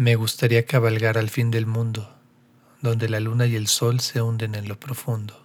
Me gustaría cabalgar al fin del mundo, donde la luna y el sol se hunden en lo profundo.